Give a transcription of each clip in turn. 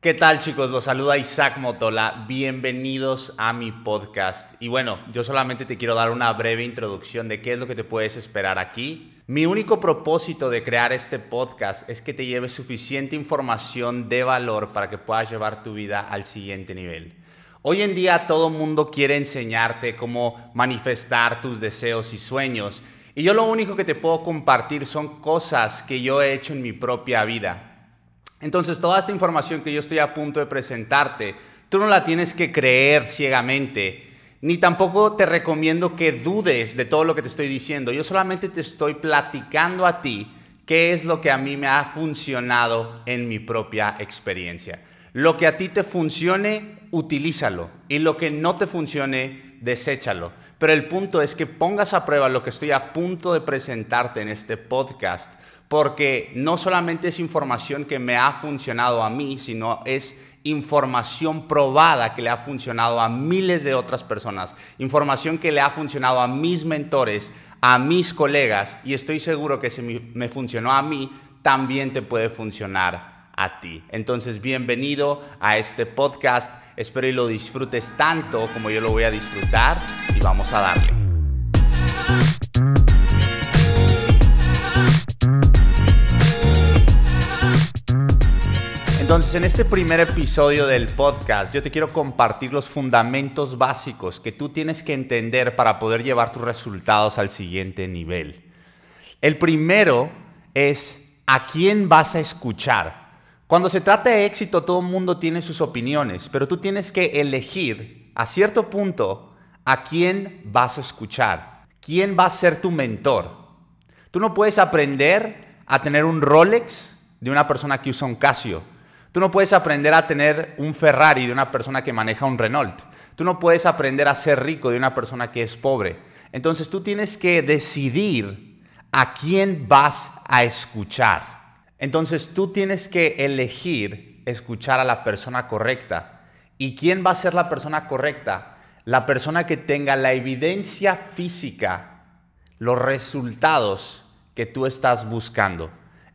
¿Qué tal chicos? Los saluda Isaac Motola. Bienvenidos a mi podcast. Y bueno, yo solamente te quiero dar una breve introducción de qué es lo que te puedes esperar aquí. Mi único propósito de crear este podcast es que te lleves suficiente información de valor para que puedas llevar tu vida al siguiente nivel. Hoy en día todo mundo quiere enseñarte cómo manifestar tus deseos y sueños. Y yo lo único que te puedo compartir son cosas que yo he hecho en mi propia vida entonces, toda esta información que yo estoy a punto de presentarte, tú no la tienes que creer ciegamente, ni tampoco te recomiendo que dudes de todo lo que te estoy diciendo. Yo solamente te estoy platicando a ti qué es lo que a mí me ha funcionado en mi propia experiencia. Lo que a ti te funcione, utilízalo. Y lo que no te funcione, deséchalo. Pero el punto es que pongas a prueba lo que estoy a punto de presentarte en este podcast porque no solamente es información que me ha funcionado a mí, sino es información probada que le ha funcionado a miles de otras personas, información que le ha funcionado a mis mentores, a mis colegas, y estoy seguro que si me funcionó a mí, también te puede funcionar a ti. Entonces, bienvenido a este podcast, espero y lo disfrutes tanto como yo lo voy a disfrutar, y vamos a darle. Entonces, en este primer episodio del podcast, yo te quiero compartir los fundamentos básicos que tú tienes que entender para poder llevar tus resultados al siguiente nivel. El primero es a quién vas a escuchar. Cuando se trata de éxito, todo el mundo tiene sus opiniones, pero tú tienes que elegir a cierto punto a quién vas a escuchar, quién va a ser tu mentor. Tú no puedes aprender a tener un Rolex de una persona que usa un Casio. Tú no puedes aprender a tener un Ferrari de una persona que maneja un Renault. Tú no puedes aprender a ser rico de una persona que es pobre. Entonces tú tienes que decidir a quién vas a escuchar. Entonces tú tienes que elegir escuchar a la persona correcta. ¿Y quién va a ser la persona correcta? La persona que tenga la evidencia física, los resultados que tú estás buscando.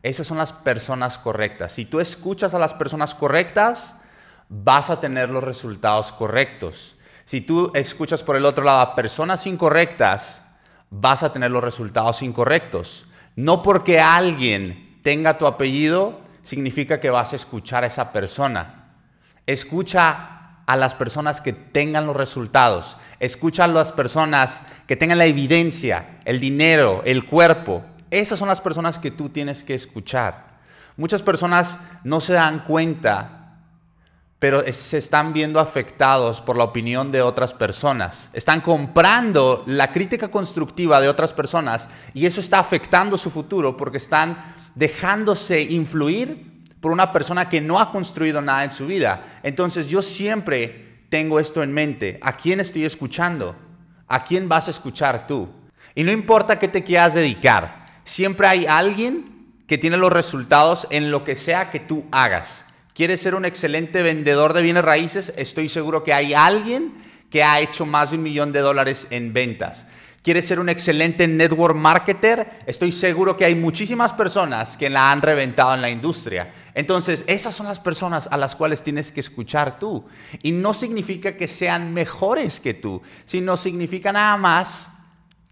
Esas son las personas correctas. Si tú escuchas a las personas correctas, vas a tener los resultados correctos. Si tú escuchas por el otro lado a personas incorrectas, vas a tener los resultados incorrectos. No porque alguien tenga tu apellido, significa que vas a escuchar a esa persona. Escucha a las personas que tengan los resultados. Escucha a las personas que tengan la evidencia, el dinero, el cuerpo, esas son las personas que tú tienes que escuchar. Muchas personas no se dan cuenta, pero se están viendo afectados por la opinión de otras personas. Están comprando la crítica constructiva de otras personas y eso está afectando su futuro porque están dejándose influir por una persona que no ha construido nada en su vida. Entonces yo siempre tengo esto en mente. ¿A quién estoy escuchando? ¿A quién vas a escuchar tú? Y no importa qué te quieras dedicar. Siempre hay alguien que tiene los resultados en lo que sea que tú hagas. ¿Quieres ser un excelente vendedor de bienes raíces? Estoy seguro que hay alguien que ha hecho más de un millón de dólares en ventas. ¿Quieres ser un excelente network marketer? Estoy seguro que hay muchísimas personas que la han reventado en la industria. Entonces, esas son las personas a las cuales tienes que escuchar tú. Y no significa que sean mejores que tú, sino significa nada más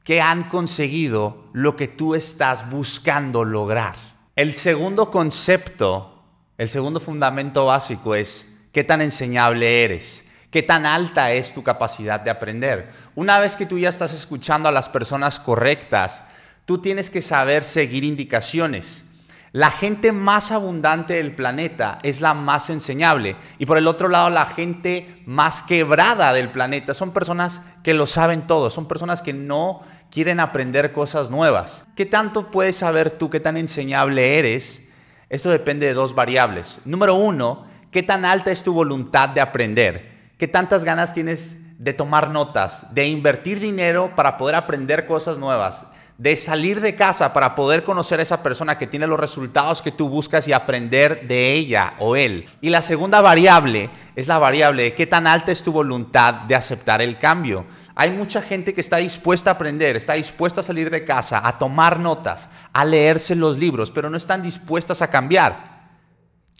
que han conseguido lo que tú estás buscando lograr. El segundo concepto, el segundo fundamento básico es qué tan enseñable eres, qué tan alta es tu capacidad de aprender. Una vez que tú ya estás escuchando a las personas correctas, tú tienes que saber seguir indicaciones. La gente más abundante del planeta es la más enseñable. Y por el otro lado, la gente más quebrada del planeta son personas que lo saben todo, son personas que no quieren aprender cosas nuevas. ¿Qué tanto puedes saber tú qué tan enseñable eres? Esto depende de dos variables. Número uno, ¿qué tan alta es tu voluntad de aprender? ¿Qué tantas ganas tienes de tomar notas, de invertir dinero para poder aprender cosas nuevas? De salir de casa para poder conocer a esa persona que tiene los resultados que tú buscas y aprender de ella o él. Y la segunda variable es la variable de qué tan alta es tu voluntad de aceptar el cambio. Hay mucha gente que está dispuesta a aprender, está dispuesta a salir de casa, a tomar notas, a leerse los libros, pero no están dispuestas a cambiar.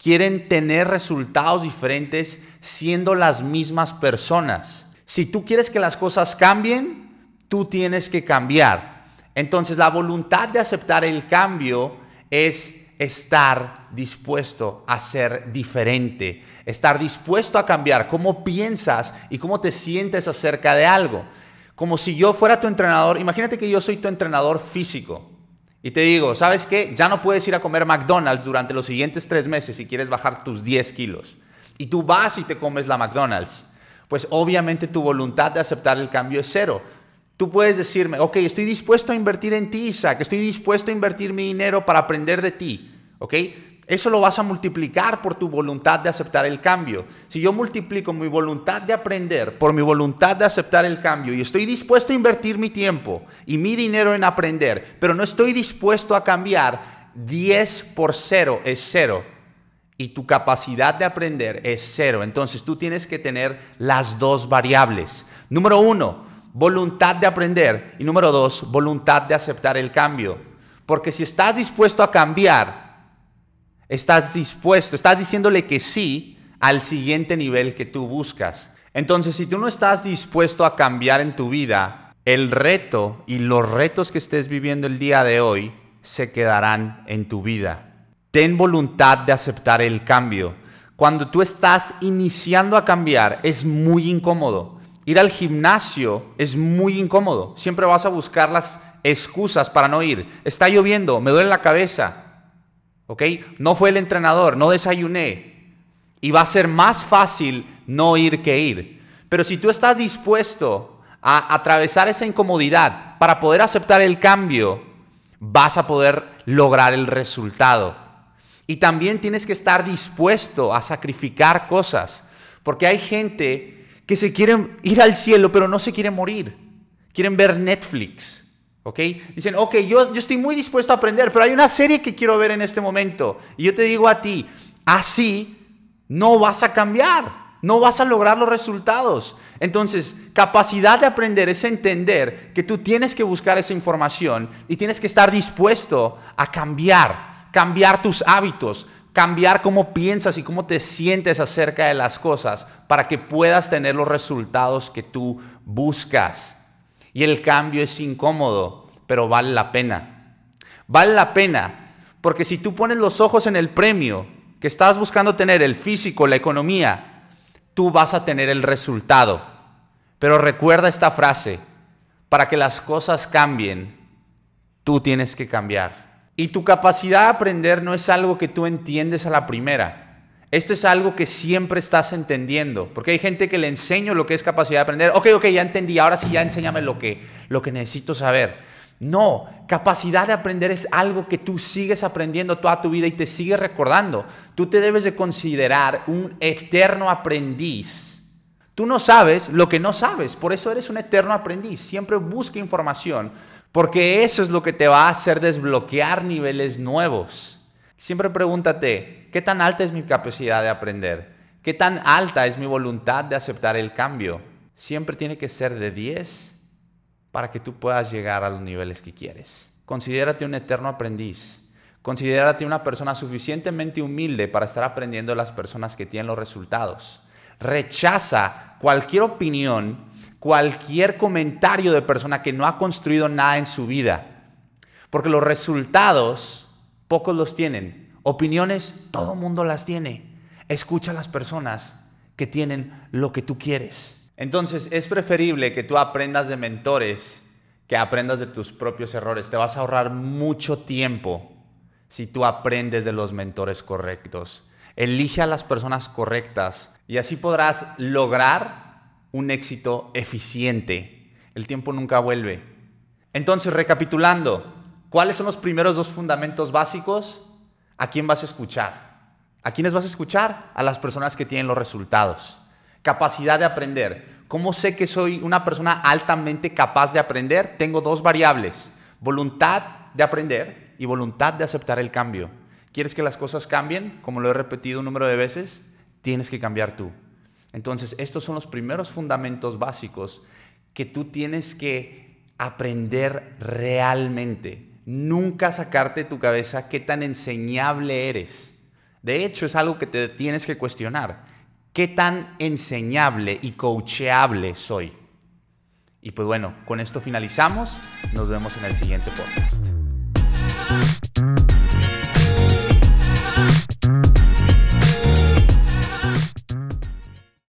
quieren tener resultados diferentes siendo las mismas personas. Si tú quieres que las cosas cambien, tú tienes que cambiar. Entonces la voluntad de aceptar el cambio es estar dispuesto a ser diferente, estar dispuesto a cambiar cómo piensas y cómo te sientes acerca de algo. Como si yo fuera tu entrenador, imagínate que yo soy tu entrenador físico y te digo, ¿sabes qué? Ya no puedes ir a comer McDonald's durante los siguientes tres meses si quieres bajar tus 10 kilos. Y tú vas y te comes la McDonald's. Pues obviamente tu voluntad de aceptar el cambio es cero. Tú puedes decirme, ok, estoy dispuesto a invertir en ti, Isaac, estoy dispuesto a invertir mi dinero para aprender de ti, ¿ok? Eso lo vas a multiplicar por tu voluntad de aceptar el cambio. Si yo multiplico mi voluntad de aprender por mi voluntad de aceptar el cambio y estoy dispuesto a invertir mi tiempo y mi dinero en aprender, pero no estoy dispuesto a cambiar, 10 por 0 es cero y tu capacidad de aprender es cero. Entonces tú tienes que tener las dos variables. Número uno, voluntad de aprender. Y número dos, voluntad de aceptar el cambio. Porque si estás dispuesto a cambiar, estás dispuesto, estás diciéndole que sí al siguiente nivel que tú buscas. Entonces, si tú no estás dispuesto a cambiar en tu vida, el reto y los retos que estés viviendo el día de hoy se quedarán en tu vida. Ten voluntad de aceptar el cambio. Cuando tú estás iniciando a cambiar, es muy incómodo. Ir al gimnasio es muy incómodo. Siempre vas a buscar las excusas para no ir. Está lloviendo, me duele la cabeza. ¿Ok? No fue el entrenador, no desayuné. Y va a ser más fácil no ir que ir. Pero si tú estás dispuesto a atravesar esa incomodidad para poder aceptar el cambio, vas a poder lograr el resultado. Y también tienes que estar dispuesto a sacrificar cosas. Porque hay gente que se quieren ir al cielo, pero no se quieren morir. Quieren ver Netflix. ¿Ok? Dicen, ok, yo, yo estoy muy dispuesto a aprender, pero hay una serie que quiero ver en este momento. Y yo te digo a ti, así no vas a cambiar, no vas a lograr los resultados. Entonces, capacidad de aprender es entender que tú tienes que buscar esa información y tienes que estar dispuesto a cambiar, cambiar tus hábitos, cambiar cómo piensas y cómo te sientes acerca de las cosas para que puedas tener los resultados que tú buscas. Y el cambio es incómodo, pero vale la pena. Vale la pena, porque si tú pones los ojos en el premio que estás buscando tener, el físico, la economía, tú vas a tener el resultado. Pero recuerda esta frase, para que las cosas cambien, tú tienes que cambiar. Y tu capacidad de aprender no es algo que tú entiendes a la primera. Esto es algo que siempre estás entendiendo. Porque hay gente que le enseño lo que es capacidad de aprender. Ok, ok, ya entendí. Ahora sí ya enséñame lo que, lo que necesito saber. No, capacidad de aprender es algo que tú sigues aprendiendo toda tu vida y te sigues recordando. Tú te debes de considerar un eterno aprendiz. Tú no sabes lo que no sabes, por eso eres un eterno aprendiz. Siempre busca información porque eso es lo que te va a hacer desbloquear niveles nuevos. Siempre pregúntate, ¿qué tan alta es mi capacidad de aprender? ¿Qué tan alta es mi voluntad de aceptar el cambio? Siempre tiene que ser de 10 para que tú puedas llegar a los niveles que quieres. Considérate un eterno aprendiz. Considérate una persona suficientemente humilde para estar aprendiendo de las personas que tienen los resultados. Rechaza cualquier opinión cualquier comentario de persona que no ha construido nada en su vida. Porque los resultados, pocos los tienen. Opiniones, todo mundo las tiene. Escucha a las personas que tienen lo que tú quieres. Entonces es preferible que tú aprendas de mentores que aprendas de tus propios errores. Te vas a ahorrar mucho tiempo si tú aprendes de los mentores correctos. Elige a las personas correctas y así podrás lograr un éxito eficiente. El tiempo nunca vuelve. Entonces, recapitulando, ¿cuáles son los primeros dos fundamentos básicos? ¿A quién vas a escuchar? ¿A quiénes vas a escuchar? A las personas que tienen los resultados. Capacidad de aprender. ¿Cómo sé que soy una persona altamente capaz de aprender? Tengo dos variables. Voluntad de aprender y voluntad de aceptar el cambio. ¿Quieres que las cosas cambien? Como lo he repetido un número de veces, tienes que cambiar tú. Entonces, estos son los primeros fundamentos básicos que tú tienes que aprender realmente. Nunca sacarte de tu cabeza qué tan enseñable eres. De hecho, es algo que te tienes que cuestionar. ¿Qué tan enseñable y coacheable soy? Y pues bueno, con esto finalizamos. Nos vemos en el siguiente podcast.